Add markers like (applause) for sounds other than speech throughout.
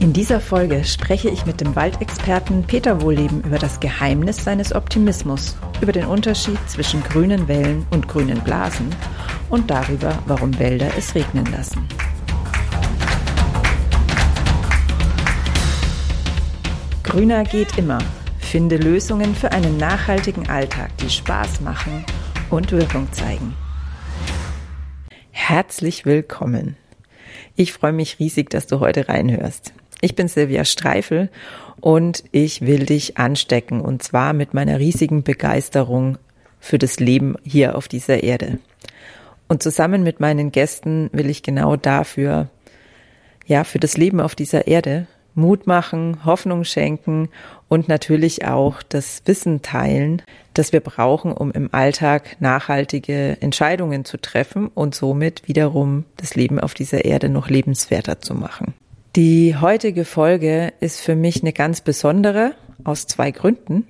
In dieser Folge spreche ich mit dem Waldexperten Peter Wohleben über das Geheimnis seines Optimismus, über den Unterschied zwischen grünen Wellen und grünen Blasen und darüber, warum Wälder es regnen lassen. Grüner geht immer. Finde Lösungen für einen nachhaltigen Alltag, die Spaß machen und Wirkung zeigen. Herzlich willkommen. Ich freue mich riesig, dass du heute reinhörst. Ich bin Silvia Streifel und ich will dich anstecken und zwar mit meiner riesigen Begeisterung für das Leben hier auf dieser Erde. Und zusammen mit meinen Gästen will ich genau dafür, ja, für das Leben auf dieser Erde Mut machen, Hoffnung schenken und natürlich auch das Wissen teilen, das wir brauchen, um im Alltag nachhaltige Entscheidungen zu treffen und somit wiederum das Leben auf dieser Erde noch lebenswerter zu machen. Die heutige Folge ist für mich eine ganz besondere aus zwei Gründen.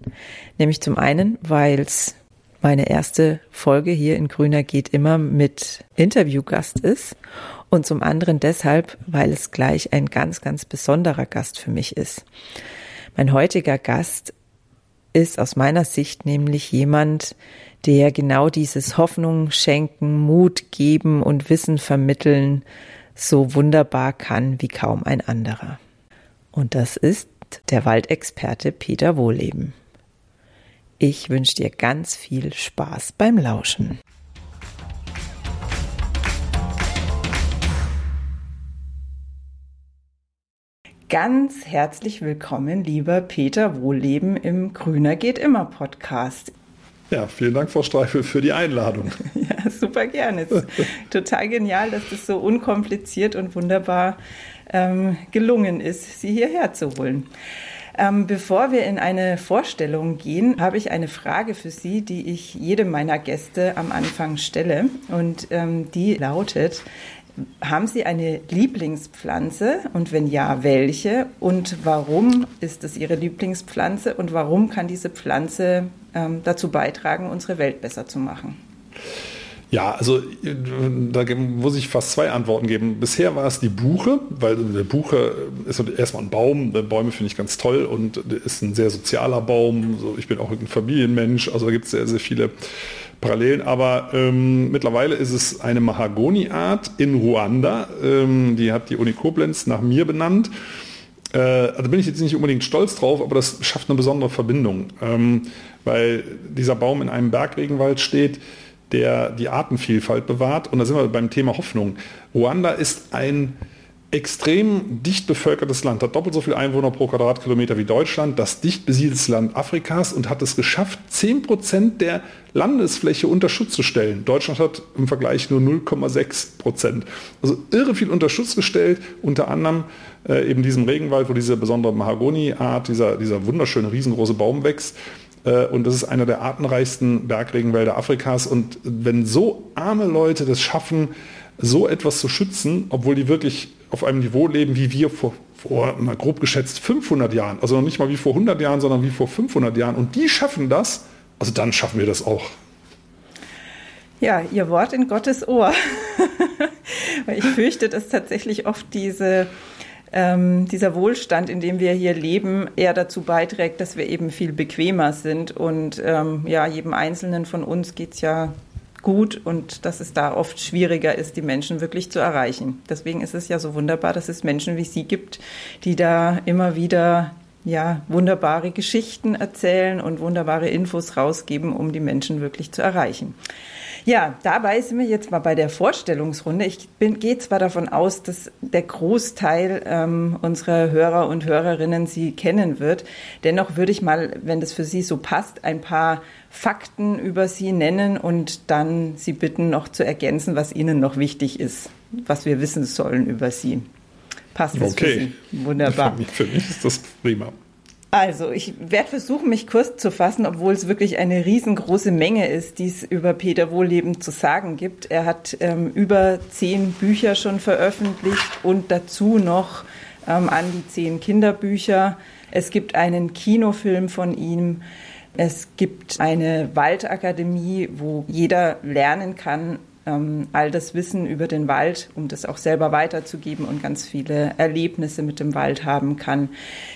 Nämlich zum einen, weil es meine erste Folge hier in Grüner geht immer mit Interviewgast ist und zum anderen deshalb, weil es gleich ein ganz, ganz besonderer Gast für mich ist. Mein heutiger Gast ist aus meiner Sicht nämlich jemand, der genau dieses Hoffnung schenken, Mut geben und Wissen vermitteln so wunderbar kann wie kaum ein anderer. Und das ist der Waldexperte Peter Wohleben. Ich wünsche dir ganz viel Spaß beim Lauschen. Ganz herzlich willkommen, lieber Peter Wohlleben im Grüner geht immer Podcast. Ja, vielen Dank, Frau Streifel, für die Einladung. (laughs) Ja, super gerne. total genial, dass das so unkompliziert und wunderbar ähm, gelungen ist, Sie hierher zu holen. Ähm, bevor wir in eine Vorstellung gehen, habe ich eine Frage für Sie, die ich jedem meiner Gäste am Anfang stelle. Und ähm, die lautet, haben Sie eine Lieblingspflanze und wenn ja, welche? Und warum ist es Ihre Lieblingspflanze und warum kann diese Pflanze ähm, dazu beitragen, unsere Welt besser zu machen? Ja, also da muss ich fast zwei Antworten geben. Bisher war es die Buche, weil der Buche ist erstmal ein Baum. Bäume finde ich ganz toll und ist ein sehr sozialer Baum. ich bin auch ein Familienmensch, also da gibt es sehr, sehr viele Parallelen. Aber ähm, mittlerweile ist es eine Mahagoni-Art in Ruanda. Ähm, die hat die Uni Koblenz nach mir benannt. Äh, also bin ich jetzt nicht unbedingt stolz drauf, aber das schafft eine besondere Verbindung, ähm, weil dieser Baum in einem Bergregenwald steht, der die Artenvielfalt bewahrt. Und da sind wir beim Thema Hoffnung. Ruanda ist ein extrem dicht bevölkertes Land, hat doppelt so viele Einwohner pro Quadratkilometer wie Deutschland, das dicht besiedeltes Land Afrikas und hat es geschafft, 10% der Landesfläche unter Schutz zu stellen. Deutschland hat im Vergleich nur 0,6%. Also irre viel unter Schutz gestellt, unter anderem äh, eben diesem Regenwald, wo diese besondere Mahagoni-Art, dieser, dieser wunderschöne riesengroße Baum wächst. Äh, und das ist einer der artenreichsten Bergregenwälder Afrikas. Und wenn so arme Leute das schaffen, so etwas zu schützen, obwohl die wirklich auf einem Niveau leben, wie wir vor, vor na, grob geschätzt 500 Jahren. Also noch nicht mal wie vor 100 Jahren, sondern wie vor 500 Jahren. Und die schaffen das, also dann schaffen wir das auch. Ja, Ihr Wort in Gottes Ohr. (laughs) ich fürchte, dass tatsächlich oft diese, ähm, dieser Wohlstand, in dem wir hier leben, eher dazu beiträgt, dass wir eben viel bequemer sind. Und ähm, ja, jedem Einzelnen von uns geht es ja gut und dass es da oft schwieriger ist, die Menschen wirklich zu erreichen. Deswegen ist es ja so wunderbar, dass es Menschen wie Sie gibt, die da immer wieder ja, wunderbare Geschichten erzählen und wunderbare Infos rausgeben, um die Menschen wirklich zu erreichen. Ja, dabei sind wir jetzt mal bei der Vorstellungsrunde. Ich gehe zwar davon aus, dass der Großteil ähm, unserer Hörer und Hörerinnen Sie kennen wird. Dennoch würde ich mal, wenn das für Sie so passt, ein paar Fakten über Sie nennen und dann Sie bitten, noch zu ergänzen, was Ihnen noch wichtig ist, was wir wissen sollen über Sie. Passt das okay. für Sie? Wunderbar. (laughs) Für mich ist das prima. Also, ich werde versuchen, mich kurz zu fassen, obwohl es wirklich eine riesengroße Menge ist, die es über Peter Wohlleben zu sagen gibt. Er hat ähm, über zehn Bücher schon veröffentlicht und dazu noch ähm, an die zehn Kinderbücher. Es gibt einen Kinofilm von ihm. Es gibt eine Waldakademie, wo jeder lernen kann, ähm, all das Wissen über den Wald, um das auch selber weiterzugeben und ganz viele Erlebnisse mit dem Wald haben kann.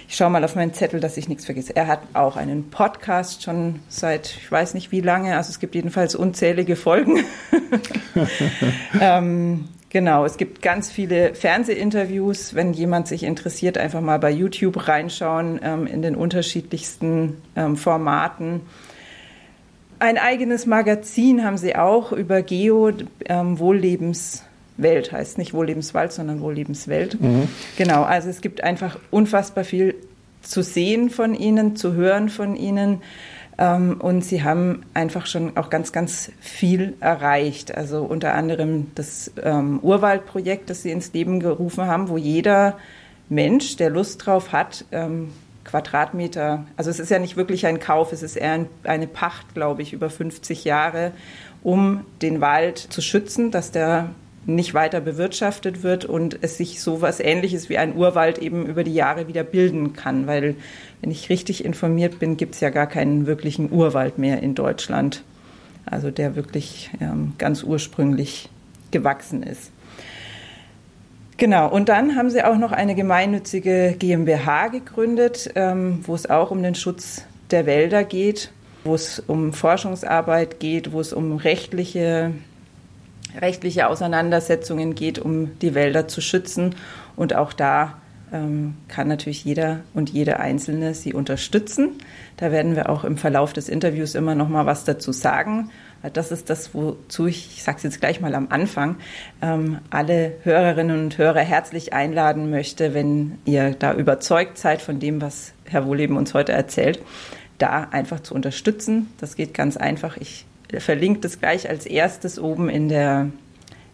Ich schaue mal auf meinen Zettel, dass ich nichts vergesse. Er hat auch einen Podcast schon seit, ich weiß nicht wie lange, also es gibt jedenfalls unzählige Folgen. (laughs) ähm, Genau, es gibt ganz viele Fernsehinterviews. Wenn jemand sich interessiert, einfach mal bei YouTube reinschauen ähm, in den unterschiedlichsten ähm, Formaten. Ein eigenes Magazin haben sie auch über Geo, ähm, Wohllebenswelt, heißt nicht Wohllebenswald, sondern Wohllebenswelt. Mhm. Genau, also es gibt einfach unfassbar viel zu sehen von ihnen, zu hören von ihnen. Ähm, und sie haben einfach schon auch ganz, ganz viel erreicht. Also unter anderem das ähm, Urwaldprojekt, das sie ins Leben gerufen haben, wo jeder Mensch, der Lust drauf hat, ähm, Quadratmeter, also es ist ja nicht wirklich ein Kauf, es ist eher ein, eine Pacht, glaube ich, über 50 Jahre, um den Wald zu schützen, dass der nicht weiter bewirtschaftet wird und es sich so was ähnliches wie ein Urwald eben über die Jahre wieder bilden kann, weil wenn ich richtig informiert bin, gibt es ja gar keinen wirklichen Urwald mehr in Deutschland, also der wirklich ähm, ganz ursprünglich gewachsen ist. Genau, und dann haben sie auch noch eine gemeinnützige GmbH gegründet, ähm, wo es auch um den Schutz der Wälder geht, wo es um Forschungsarbeit geht, wo es um rechtliche, rechtliche Auseinandersetzungen geht, um die Wälder zu schützen. Und auch da ähm, kann natürlich jeder und jede Einzelne sie unterstützen. Da werden wir auch im Verlauf des Interviews immer noch mal was dazu sagen. Das ist das, wozu ich, ich sage es jetzt gleich mal am Anfang, ähm, alle Hörerinnen und Hörer herzlich einladen möchte, wenn ihr da überzeugt seid von dem, was Herr Wohleben uns heute erzählt, da einfach zu unterstützen. Das geht ganz einfach. Ich verlinke das gleich als erstes oben in der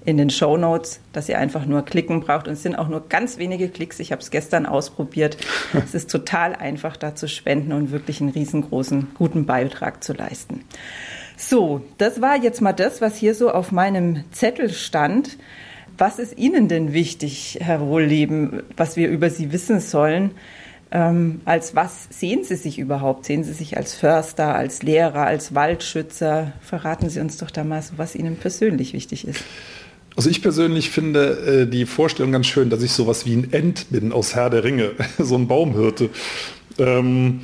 in den Show Notes, dass ihr einfach nur klicken braucht. Und es sind auch nur ganz wenige Klicks. Ich habe es gestern ausprobiert. (laughs) es ist total einfach, da zu spenden und wirklich einen riesengroßen, guten Beitrag zu leisten. So, das war jetzt mal das, was hier so auf meinem Zettel stand. Was ist Ihnen denn wichtig, Herr Wohlleben, was wir über Sie wissen sollen? Ähm, als was sehen Sie sich überhaupt? Sehen Sie sich als Förster, als Lehrer, als Waldschützer? Verraten Sie uns doch da mal so, was Ihnen persönlich wichtig ist. Also ich persönlich finde äh, die Vorstellung ganz schön, dass ich sowas wie ein Ent bin aus Herr der Ringe, (laughs) so ein Baumhirte. Ähm,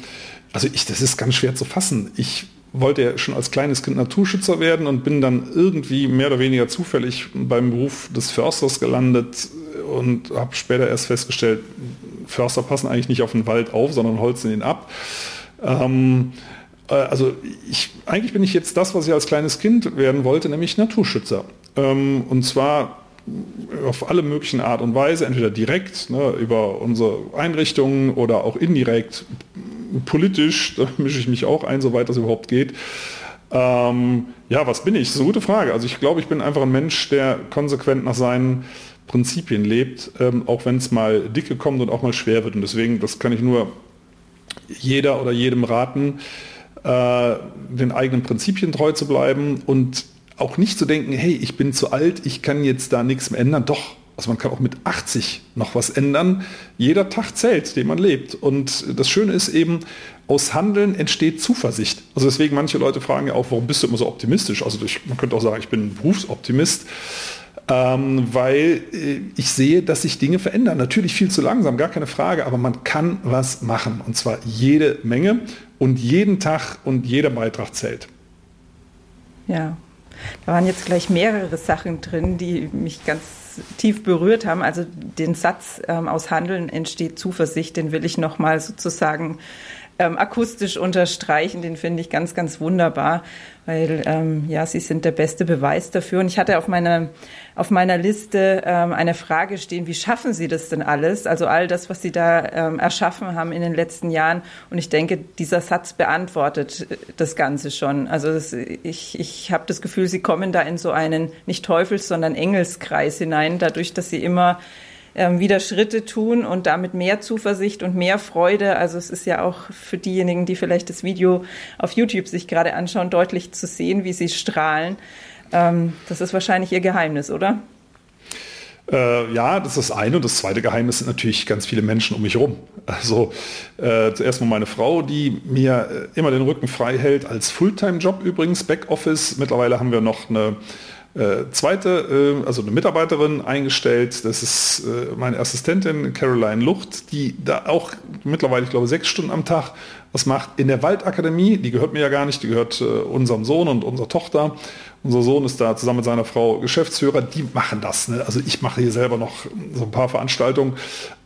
also ich, das ist ganz schwer zu fassen. Ich wollte ja schon als kleines Kind Naturschützer werden und bin dann irgendwie mehr oder weniger zufällig beim Beruf des Försters gelandet und habe später erst festgestellt, Förster passen eigentlich nicht auf den Wald auf, sondern holzen ihn ab. Ähm, äh, also ich, eigentlich bin ich jetzt das, was ich als kleines Kind werden wollte, nämlich Naturschützer. Ähm, und zwar auf alle möglichen Art und Weise, entweder direkt ne, über unsere Einrichtungen oder auch indirekt politisch, da mische ich mich auch ein, soweit das überhaupt geht. Ähm, ja, was bin ich? Das ist eine gute Frage. Also ich glaube, ich bin einfach ein Mensch, der konsequent nach seinen Prinzipien lebt, ähm, auch wenn es mal dicke kommt und auch mal schwer wird. Und deswegen, das kann ich nur jeder oder jedem raten, äh, den eigenen Prinzipien treu zu bleiben und auch nicht zu denken, hey, ich bin zu alt, ich kann jetzt da nichts mehr ändern. Doch, also man kann auch mit 80 noch was ändern. Jeder Tag zählt, den man lebt. Und das Schöne ist eben, aus Handeln entsteht Zuversicht. Also deswegen manche Leute fragen ja auch, warum bist du immer so optimistisch? Also ich, man könnte auch sagen, ich bin Berufsoptimist. Ähm, weil äh, ich sehe, dass sich Dinge verändern. Natürlich viel zu langsam, gar keine Frage, aber man kann was machen. Und zwar jede Menge und jeden Tag und jeder Beitrag zählt. Ja, da waren jetzt gleich mehrere Sachen drin, die mich ganz tief berührt haben. Also den Satz ähm, aus Handeln entsteht Zuversicht, den will ich nochmal sozusagen ähm, akustisch unterstreichen. Den finde ich ganz, ganz wunderbar, weil ähm, ja, Sie sind der beste Beweis dafür. Und ich hatte auf meiner auf meiner Liste ähm, eine Frage stehen: Wie schaffen Sie das denn alles? Also all das, was Sie da ähm, erschaffen haben in den letzten Jahren. Und ich denke, dieser Satz beantwortet äh, das Ganze schon. Also das, ich ich habe das Gefühl, Sie kommen da in so einen nicht Teufels, sondern Engelskreis hinein, dadurch, dass Sie immer ähm, wieder Schritte tun und damit mehr Zuversicht und mehr Freude. Also es ist ja auch für diejenigen, die vielleicht das Video auf YouTube sich gerade anschauen, deutlich zu sehen, wie sie strahlen. Ähm, das ist wahrscheinlich ihr Geheimnis, oder? Äh, ja, das ist das eine. Und das zweite Geheimnis sind natürlich ganz viele Menschen um mich herum. Also äh, zuerst mal meine Frau, die mir äh, immer den Rücken frei hält als Fulltime-Job übrigens, Backoffice. Mittlerweile haben wir noch eine äh, zweite, äh, also eine Mitarbeiterin eingestellt. Das ist äh, meine Assistentin Caroline Lucht, die da auch mittlerweile, ich glaube, sechs Stunden am Tag was macht. In der Waldakademie, die gehört mir ja gar nicht, die gehört äh, unserem Sohn und unserer Tochter. Unser Sohn ist da zusammen mit seiner Frau Geschäftsführer. Die machen das. Ne? Also ich mache hier selber noch so ein paar Veranstaltungen.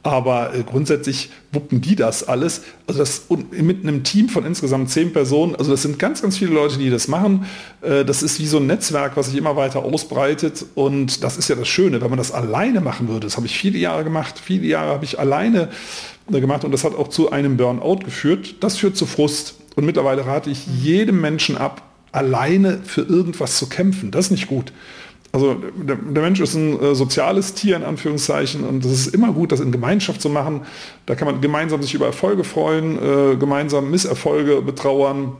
Aber äh, grundsätzlich wuppen die das alles. Also das mit einem Team von insgesamt zehn Personen. Also das sind ganz, ganz viele Leute, die das machen. Äh, das ist wie so ein Netzwerk, was sich immer weiter ausbreitet. Und das ist ja das Schöne, wenn man das alleine machen würde. Das habe ich viele Jahre gemacht. Viele Jahre habe ich alleine äh, gemacht und das hat auch zu einem Burnout geführt. Das führt zu Frust. Und mittlerweile rate ich jedem Menschen ab, alleine für irgendwas zu kämpfen. Das ist nicht gut. Also der, der, Mensch ist ein äh, soziales Tier in Anführungszeichen und es ist immer gut, das in Gemeinschaft zu machen. Da kann man gemeinsam sich über Erfolge freuen, äh, gemeinsam Misserfolge betrauern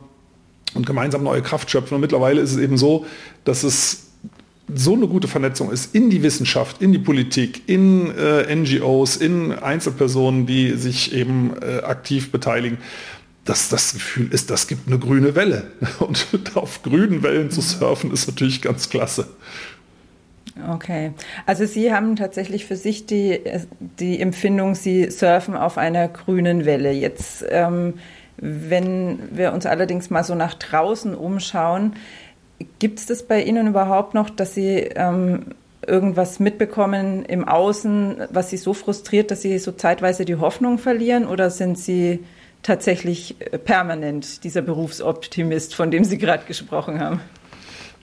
und gemeinsam neue Kraft schöpfen. Und mittlerweile ist es eben so, dass es so eine gute Vernetzung ist in die Wissenschaft, in die Politik, in äh, NGOs, in Einzelpersonen, die sich eben äh, aktiv beteiligen dass das Gefühl ist, das gibt eine grüne Welle. (laughs) Und (laughs) auf grünen Wellen zu surfen ist natürlich ganz klasse. Okay, also Sie haben tatsächlich für sich die, die Empfindung, Sie surfen auf einer grünen Welle. Jetzt, ähm, wenn wir uns allerdings mal so nach draußen umschauen, gibt es das bei Ihnen überhaupt noch, dass Sie ähm, irgendwas mitbekommen im Außen, was Sie so frustriert, dass Sie so zeitweise die Hoffnung verlieren? Oder sind Sie tatsächlich äh, permanent dieser Berufsoptimist, von dem Sie gerade gesprochen haben?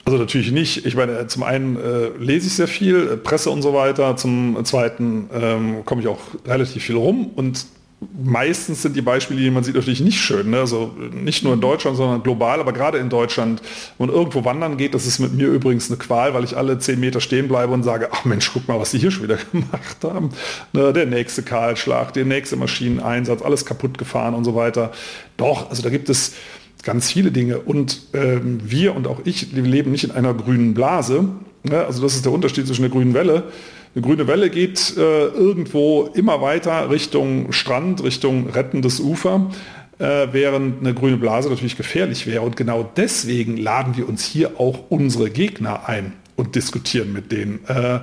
Also natürlich nicht. Ich meine, zum einen äh, lese ich sehr viel, äh, Presse und so weiter. Zum zweiten ähm, komme ich auch relativ viel rum und meistens sind die Beispiele, die man sieht, natürlich nicht schön. Ne? Also nicht nur in Deutschland, sondern global, aber gerade in Deutschland, wenn man irgendwo wandern geht, das ist mit mir übrigens eine Qual, weil ich alle zehn Meter stehen bleibe und sage, ach Mensch, guck mal, was die hier schon wieder (laughs) gemacht haben. Ne? Der nächste Kahlschlag, der nächste Maschineneinsatz, alles kaputt gefahren und so weiter. Doch, also da gibt es ganz viele Dinge. Und ähm, wir und auch ich, wir leben nicht in einer grünen Blase. Ne? Also das ist der Unterschied zwischen der grünen Welle eine grüne Welle geht äh, irgendwo immer weiter Richtung Strand, Richtung rettendes Ufer, äh, während eine grüne Blase natürlich gefährlich wäre. Und genau deswegen laden wir uns hier auch unsere Gegner ein und diskutieren mit denen. Äh,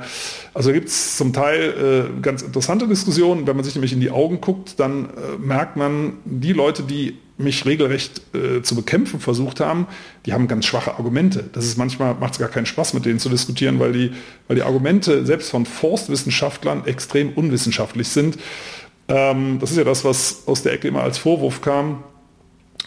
also gibt es zum Teil äh, ganz interessante Diskussionen. Wenn man sich nämlich in die Augen guckt, dann äh, merkt man, die Leute, die mich regelrecht äh, zu bekämpfen versucht haben, die haben ganz schwache Argumente. Das ist manchmal macht es gar keinen Spaß, mit denen zu diskutieren, weil die, weil die Argumente selbst von Forstwissenschaftlern extrem unwissenschaftlich sind. Ähm, das ist ja das, was aus der Ecke immer als Vorwurf kam.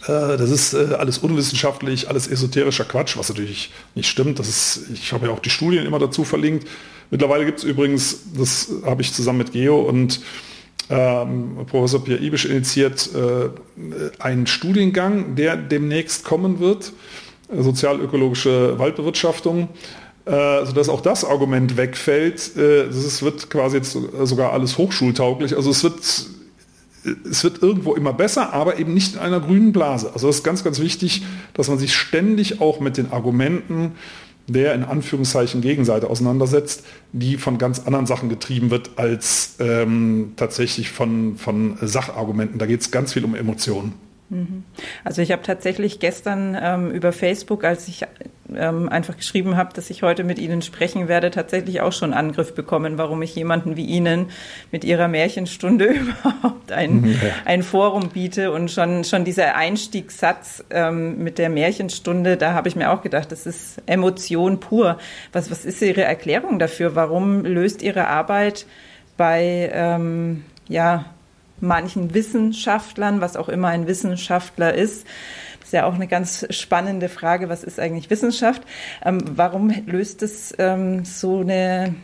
Äh, das ist äh, alles unwissenschaftlich, alles esoterischer Quatsch, was natürlich nicht stimmt. Das ist, ich habe ja auch die Studien immer dazu verlinkt. Mittlerweile gibt es übrigens, das habe ich zusammen mit Geo und ähm, Professor Pierre Ibisch initiiert äh, einen Studiengang, der demnächst kommen wird, sozialökologische Waldbewirtschaftung, äh, sodass auch das Argument wegfällt. Äh, es wird quasi jetzt sogar alles hochschultauglich. Also es wird, es wird irgendwo immer besser, aber eben nicht in einer grünen Blase. Also das ist ganz, ganz wichtig, dass man sich ständig auch mit den Argumenten der in Anführungszeichen Gegenseite auseinandersetzt, die von ganz anderen Sachen getrieben wird als ähm, tatsächlich von, von Sachargumenten. Da geht es ganz viel um Emotionen. Mhm. Also ich habe tatsächlich gestern ähm, über Facebook, als ich ähm, einfach geschrieben habe, dass ich heute mit Ihnen sprechen werde, tatsächlich auch schon Angriff bekommen, warum ich jemanden wie Ihnen mit Ihrer Märchenstunde (laughs) überhaupt ein, mhm, ja. ein Forum biete. Und schon, schon dieser Einstiegssatz ähm, mit der Märchenstunde, da habe ich mir auch gedacht, das ist Emotion pur. Was, was ist Ihre Erklärung dafür? Warum löst Ihre Arbeit bei ähm, ja, manchen Wissenschaftlern, was auch immer ein Wissenschaftler ist. Das ist ja auch eine ganz spannende Frage, was ist eigentlich Wissenschaft? Ähm, warum löst es ähm, so eine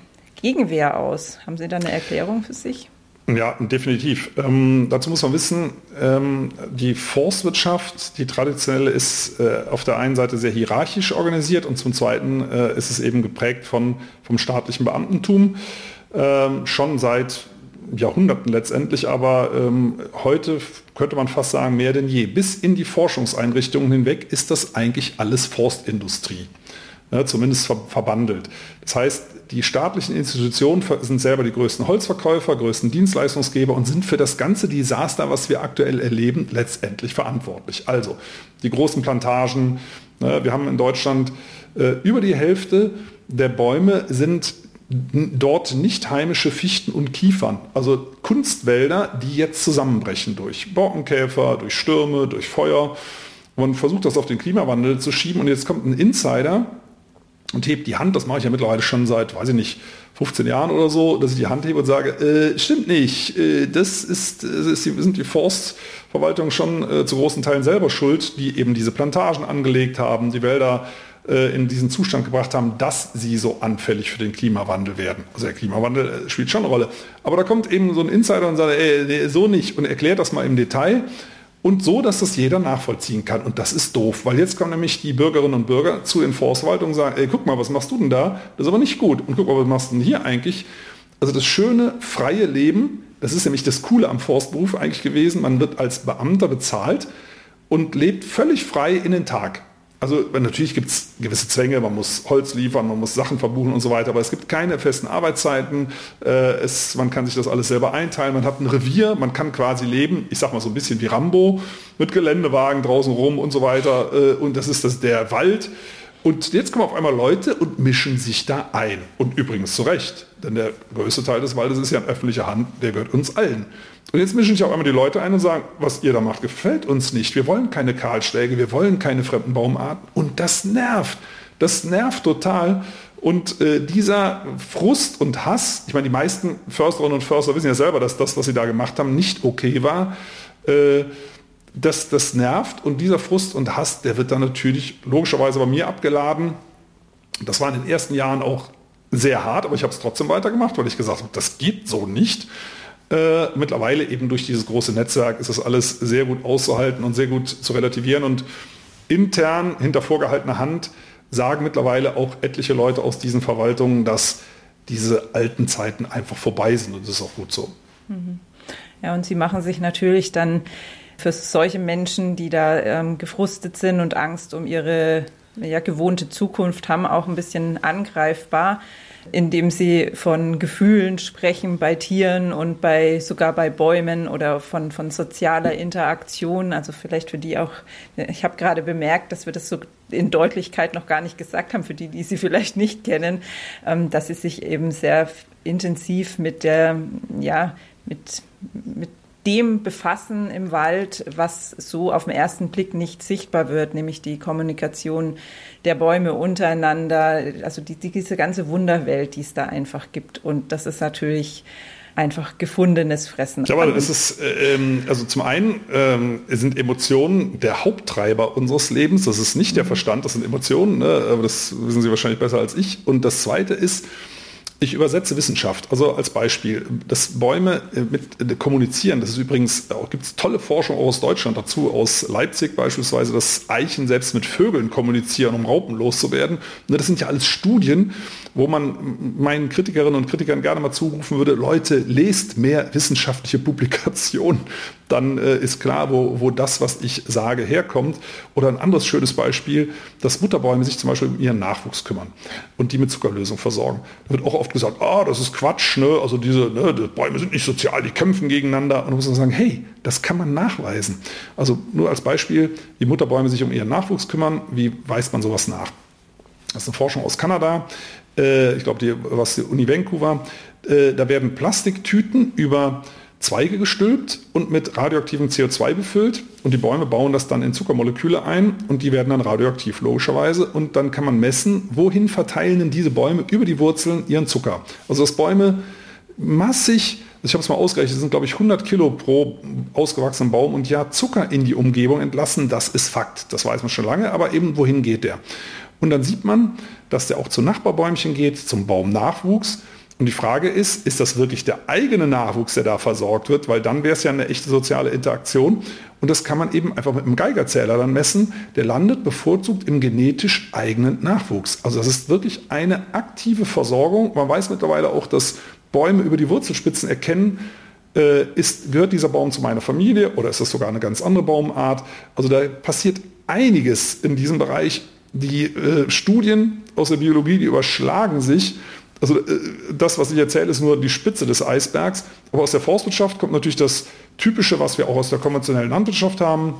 Gegenwehr aus? Haben Sie da eine Erklärung für sich? Ja, definitiv. Ähm, dazu muss man wissen, ähm, die Forstwirtschaft, die traditionelle, ist äh, auf der einen Seite sehr hierarchisch organisiert und zum Zweiten äh, ist es eben geprägt von, vom staatlichen Beamtentum. Ähm, schon seit Jahrhunderten letztendlich, aber ähm, heute könnte man fast sagen, mehr denn je. Bis in die Forschungseinrichtungen hinweg ist das eigentlich alles Forstindustrie, ja, zumindest ver verbandelt. Das heißt, die staatlichen Institutionen sind selber die größten Holzverkäufer, größten Dienstleistungsgeber und sind für das ganze Desaster, was wir aktuell erleben, letztendlich verantwortlich. Also die großen Plantagen, ne, wir haben in Deutschland äh, über die Hälfte der Bäume sind dort nicht heimische Fichten und Kiefern, also Kunstwälder, die jetzt zusammenbrechen durch Borkenkäfer, durch Stürme, durch Feuer. Man versucht das auf den Klimawandel zu schieben und jetzt kommt ein Insider und hebt die Hand, das mache ich ja mittlerweile schon seit, weiß ich nicht, 15 Jahren oder so, dass ich die Hand hebe und sage, äh, stimmt nicht, äh, das ist, äh, sind die Forstverwaltung schon äh, zu großen Teilen selber schuld, die eben diese Plantagen angelegt haben, die Wälder äh, in diesen Zustand gebracht haben, dass sie so anfällig für den Klimawandel werden. Also der Klimawandel äh, spielt schon eine Rolle. Aber da kommt eben so ein Insider und sagt, ey, so nicht und erklärt das mal im Detail und so, dass das jeder nachvollziehen kann. Und das ist doof, weil jetzt kommen nämlich die Bürgerinnen und Bürger zu den Forstverwaltungen und sagen, ey, guck mal, was machst du denn da? Das ist aber nicht gut. Und guck mal, was machst du denn hier eigentlich? Also das schöne, freie Leben, das ist nämlich das Coole am Forstberuf eigentlich gewesen. Man wird als Beamter bezahlt und lebt völlig frei in den Tag. Also natürlich gibt es gewisse Zwänge, man muss Holz liefern, man muss Sachen verbuchen und so weiter, aber es gibt keine festen Arbeitszeiten, äh, es, man kann sich das alles selber einteilen, man hat ein Revier, man kann quasi leben, ich sag mal so ein bisschen wie Rambo, mit Geländewagen draußen rum und so weiter äh, und das ist das, der Wald. Und jetzt kommen auf einmal Leute und mischen sich da ein. Und übrigens zu Recht, denn der größte Teil des Waldes ist ja in öffentlicher Hand, der gehört uns allen. Und jetzt mischen sich auf einmal die Leute ein und sagen, was ihr da macht, gefällt uns nicht. Wir wollen keine Kahlschläge, wir wollen keine fremden Baumarten. Und das nervt. Das nervt total. Und äh, dieser Frust und Hass, ich meine, die meisten Försterinnen und Förster wissen ja selber, dass das, was sie da gemacht haben, nicht okay war. Äh, das, das nervt und dieser Frust und Hass, der wird dann natürlich logischerweise bei mir abgeladen. Das war in den ersten Jahren auch sehr hart, aber ich habe es trotzdem weitergemacht, weil ich gesagt habe, das geht so nicht. Äh, mittlerweile eben durch dieses große Netzwerk ist das alles sehr gut auszuhalten und sehr gut zu relativieren und intern hinter vorgehaltener Hand sagen mittlerweile auch etliche Leute aus diesen Verwaltungen, dass diese alten Zeiten einfach vorbei sind und das ist auch gut so. Mhm. Ja, und sie machen sich natürlich dann für solche Menschen, die da ähm, gefrustet sind und Angst um ihre ja, gewohnte Zukunft haben, auch ein bisschen angreifbar, indem sie von Gefühlen sprechen bei Tieren und bei sogar bei Bäumen oder von, von sozialer Interaktion. Also vielleicht für die auch, ich habe gerade bemerkt, dass wir das so in Deutlichkeit noch gar nicht gesagt haben, für die, die sie vielleicht nicht kennen, ähm, dass sie sich eben sehr intensiv mit der, ja, mit, mit dem befassen im Wald, was so auf den ersten Blick nicht sichtbar wird, nämlich die Kommunikation der Bäume untereinander, also die, diese ganze Wunderwelt, die es da einfach gibt. Und das ist natürlich einfach gefundenes Fressen. Ja, aber das ist, äh, ähm, also zum einen ähm, sind Emotionen der Haupttreiber unseres Lebens. Das ist nicht der Verstand, das sind Emotionen, ne? aber das wissen Sie wahrscheinlich besser als ich. Und das zweite ist, ich übersetze Wissenschaft, also als Beispiel, dass Bäume äh, mit äh, kommunizieren. Das ist übrigens, auch gibt es tolle Forschung aus Deutschland dazu, aus Leipzig beispielsweise, dass Eichen selbst mit Vögeln kommunizieren, um Raupen loszuwerden. Ne, das sind ja alles Studien, wo man meinen Kritikerinnen und Kritikern gerne mal zurufen würde, Leute, lest mehr wissenschaftliche Publikationen dann äh, ist klar, wo, wo das, was ich sage, herkommt. Oder ein anderes schönes Beispiel, dass Mutterbäume sich zum Beispiel um ihren Nachwuchs kümmern und die mit Zuckerlösung versorgen. Da wird auch oft gesagt, ah, das ist Quatsch, ne? also diese ne, die Bäume sind nicht sozial, die kämpfen gegeneinander. Und da muss man sagen, hey, das kann man nachweisen. Also nur als Beispiel, wie Mutterbäume sich um ihren Nachwuchs kümmern, wie weist man sowas nach? Das ist eine Forschung aus Kanada, äh, ich glaube, die, was die Uni Vancouver. Äh, da werden Plastiktüten über Zweige gestülpt und mit radioaktivem CO2 befüllt und die Bäume bauen das dann in Zuckermoleküle ein und die werden dann radioaktiv logischerweise und dann kann man messen, wohin verteilen denn diese Bäume über die Wurzeln ihren Zucker. Also dass Bäume massig, ich habe es mal ausgerechnet, sind glaube ich 100 Kilo pro ausgewachsenen Baum und ja Zucker in die Umgebung entlassen, das ist Fakt. Das weiß man schon lange, aber eben wohin geht der? Und dann sieht man, dass der auch zu Nachbarbäumchen geht, zum Baumnachwuchs und die Frage ist, ist das wirklich der eigene Nachwuchs, der da versorgt wird? Weil dann wäre es ja eine echte soziale Interaktion. Und das kann man eben einfach mit einem Geigerzähler dann messen. Der landet bevorzugt im genetisch eigenen Nachwuchs. Also das ist wirklich eine aktive Versorgung. Man weiß mittlerweile auch, dass Bäume über die Wurzelspitzen erkennen, äh, ist, gehört dieser Baum zu meiner Familie oder ist das sogar eine ganz andere Baumart? Also da passiert einiges in diesem Bereich. Die äh, Studien aus der Biologie, die überschlagen sich. Also äh, das, was ich erzähle, ist nur die Spitze des Eisbergs. Aber aus der Forstwirtschaft kommt natürlich das Typische, was wir auch aus der konventionellen Landwirtschaft haben.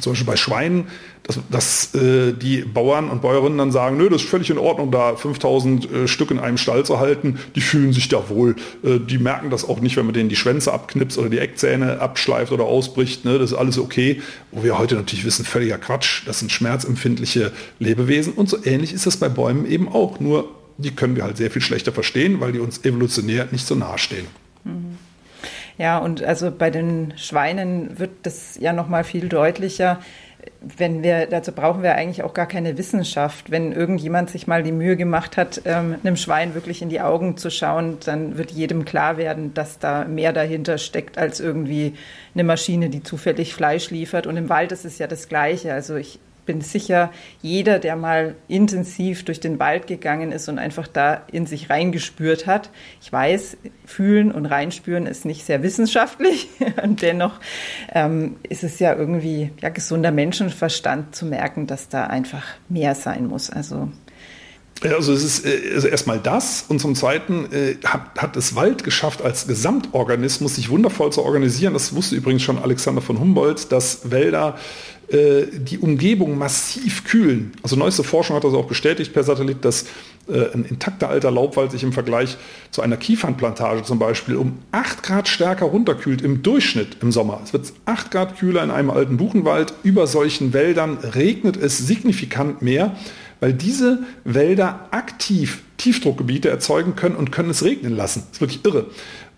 zum Beispiel bei Schweinen, dass, dass äh, die Bauern und Bäuerinnen dann sagen, nö, das ist völlig in Ordnung, da 5000 äh, Stück in einem Stall zu halten, die fühlen sich da wohl. Äh, die merken das auch nicht, wenn man denen die Schwänze abknipst oder die Eckzähne abschleift oder ausbricht. Ne? Das ist alles okay. Wo wir heute natürlich wissen, völliger Quatsch. Das sind schmerzempfindliche Lebewesen. Und so ähnlich ist das bei Bäumen eben auch. Nur die können wir halt sehr viel schlechter verstehen, weil die uns evolutionär nicht so nahe stehen. Ja, und also bei den Schweinen wird das ja noch mal viel deutlicher. Wenn wir, dazu brauchen wir eigentlich auch gar keine Wissenschaft. Wenn irgendjemand sich mal die Mühe gemacht hat, ähm, einem Schwein wirklich in die Augen zu schauen, dann wird jedem klar werden, dass da mehr dahinter steckt als irgendwie eine Maschine, die zufällig Fleisch liefert. Und im Wald ist es ja das Gleiche. Also ich bin sicher, jeder, der mal intensiv durch den Wald gegangen ist und einfach da in sich reingespürt hat, ich weiß, fühlen und reinspüren ist nicht sehr wissenschaftlich (laughs) und dennoch ähm, ist es ja irgendwie ja, gesunder Menschenverstand zu merken, dass da einfach mehr sein muss. Also also es ist äh, also erstmal das und zum Zweiten äh, hat, hat es Wald geschafft, als Gesamtorganismus sich wundervoll zu organisieren. Das wusste übrigens schon Alexander von Humboldt, dass Wälder äh, die Umgebung massiv kühlen. Also neueste Forschung hat das auch bestätigt per Satellit, dass äh, ein intakter alter Laubwald sich im Vergleich zu einer Kiefernplantage zum Beispiel um 8 Grad stärker runterkühlt im Durchschnitt im Sommer. Es wird 8 Grad kühler in einem alten Buchenwald. Über solchen Wäldern regnet es signifikant mehr, weil diese Wälder aktiv Tiefdruckgebiete erzeugen können und können es regnen lassen. Das ist wirklich irre.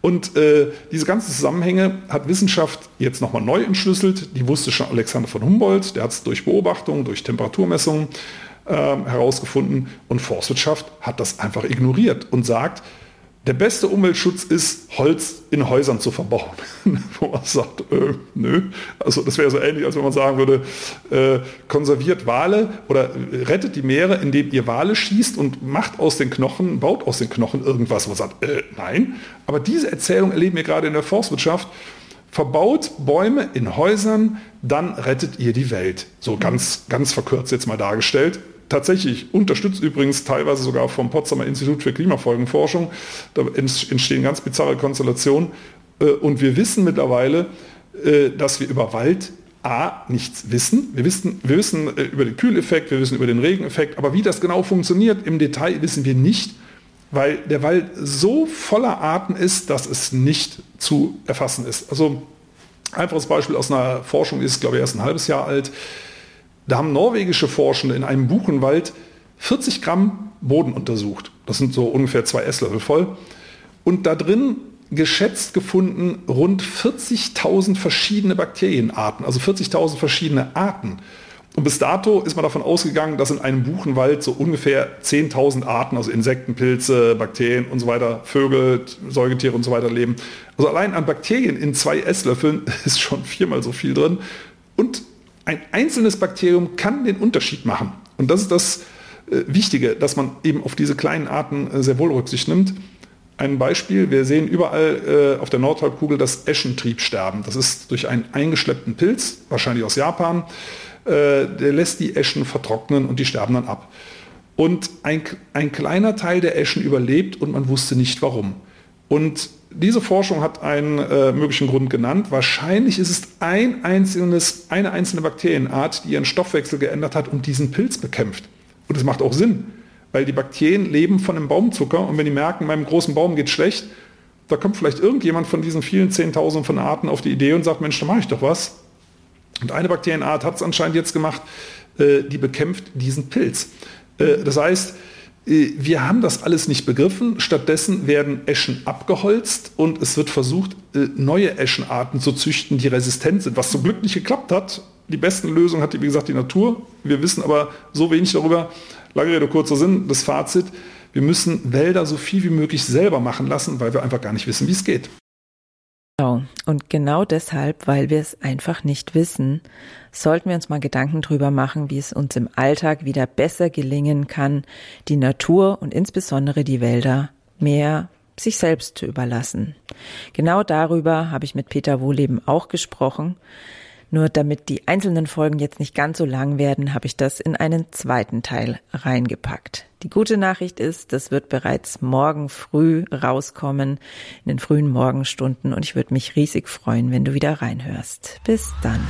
Und äh, diese ganzen Zusammenhänge hat Wissenschaft jetzt nochmal neu entschlüsselt. Die wusste schon Alexander von Humboldt, der hat es durch Beobachtungen, durch Temperaturmessungen äh, herausgefunden. Und Forstwirtschaft hat das einfach ignoriert und sagt, der beste Umweltschutz ist, Holz in Häusern zu verbauen. (laughs) Wo man sagt, äh, nö. Also das wäre so ähnlich, als wenn man sagen würde, äh, konserviert Wale oder rettet die Meere, indem ihr Wale schießt und macht aus den Knochen, baut aus den Knochen irgendwas, wo man sagt, äh, nein. Aber diese Erzählung erleben wir gerade in der Forstwirtschaft. Verbaut Bäume in Häusern, dann rettet ihr die Welt. So ganz, ganz verkürzt jetzt mal dargestellt tatsächlich unterstützt übrigens teilweise sogar vom Potsdamer Institut für Klimafolgenforschung. Da entstehen ganz bizarre Konstellationen. Äh, und wir wissen mittlerweile, äh, dass wir über Wald A nichts wissen. Wir wissen, wir wissen äh, über den Kühleffekt, wir wissen über den Regeneffekt, aber wie das genau funktioniert im Detail wissen wir nicht, weil der Wald so voller Arten ist, dass es nicht zu erfassen ist. Also einfaches Beispiel aus einer Forschung ist, glaube ich, erst ein halbes Jahr alt. Da haben norwegische Forschende in einem Buchenwald 40 Gramm Boden untersucht. Das sind so ungefähr zwei Esslöffel voll. Und da drin geschätzt gefunden rund 40.000 verschiedene Bakterienarten, also 40.000 verschiedene Arten. Und bis dato ist man davon ausgegangen, dass in einem Buchenwald so ungefähr 10.000 Arten, also Insekten, Pilze, Bakterien und so weiter, Vögel, Säugetiere und so weiter leben. Also allein an Bakterien in zwei Esslöffeln (laughs) ist schon viermal so viel drin. Und ein einzelnes Bakterium kann den Unterschied machen. Und das ist das äh, Wichtige, dass man eben auf diese kleinen Arten äh, sehr wohl Rücksicht nimmt. Ein Beispiel, wir sehen überall äh, auf der Nordhalbkugel das Eschentriebsterben. Das ist durch einen eingeschleppten Pilz, wahrscheinlich aus Japan, äh, der lässt die Eschen vertrocknen und die sterben dann ab. Und ein, ein kleiner Teil der Eschen überlebt und man wusste nicht warum. Und diese Forschung hat einen äh, möglichen Grund genannt. Wahrscheinlich ist es ein einzelnes, eine einzelne Bakterienart, die ihren Stoffwechsel geändert hat und diesen Pilz bekämpft. Und das macht auch Sinn, weil die Bakterien leben von dem Baumzucker und wenn die merken, meinem großen Baum geht schlecht, da kommt vielleicht irgendjemand von diesen vielen Zehntausenden von Arten auf die Idee und sagt, Mensch, da mache ich doch was. Und eine Bakterienart hat es anscheinend jetzt gemacht, äh, die bekämpft diesen Pilz. Äh, das heißt, wir haben das alles nicht begriffen. Stattdessen werden Eschen abgeholzt und es wird versucht, äh, neue Eschenarten zu züchten, die resistent sind, was zum Glück nicht geklappt hat. Die besten Lösungen hat, wie gesagt, die Natur. Wir wissen aber so wenig darüber. Lange Rede, kurzer Sinn, das Fazit. Wir müssen Wälder so viel wie möglich selber machen lassen, weil wir einfach gar nicht wissen, wie es geht. Genau. Und genau deshalb, weil wir es einfach nicht wissen, sollten wir uns mal Gedanken drüber machen, wie es uns im Alltag wieder besser gelingen kann, die Natur und insbesondere die Wälder mehr sich selbst zu überlassen. Genau darüber habe ich mit Peter Wohleben auch gesprochen. Nur damit die einzelnen Folgen jetzt nicht ganz so lang werden, habe ich das in einen zweiten Teil reingepackt. Die gute Nachricht ist, das wird bereits morgen früh rauskommen, in den frühen Morgenstunden, und ich würde mich riesig freuen, wenn du wieder reinhörst. Bis dann.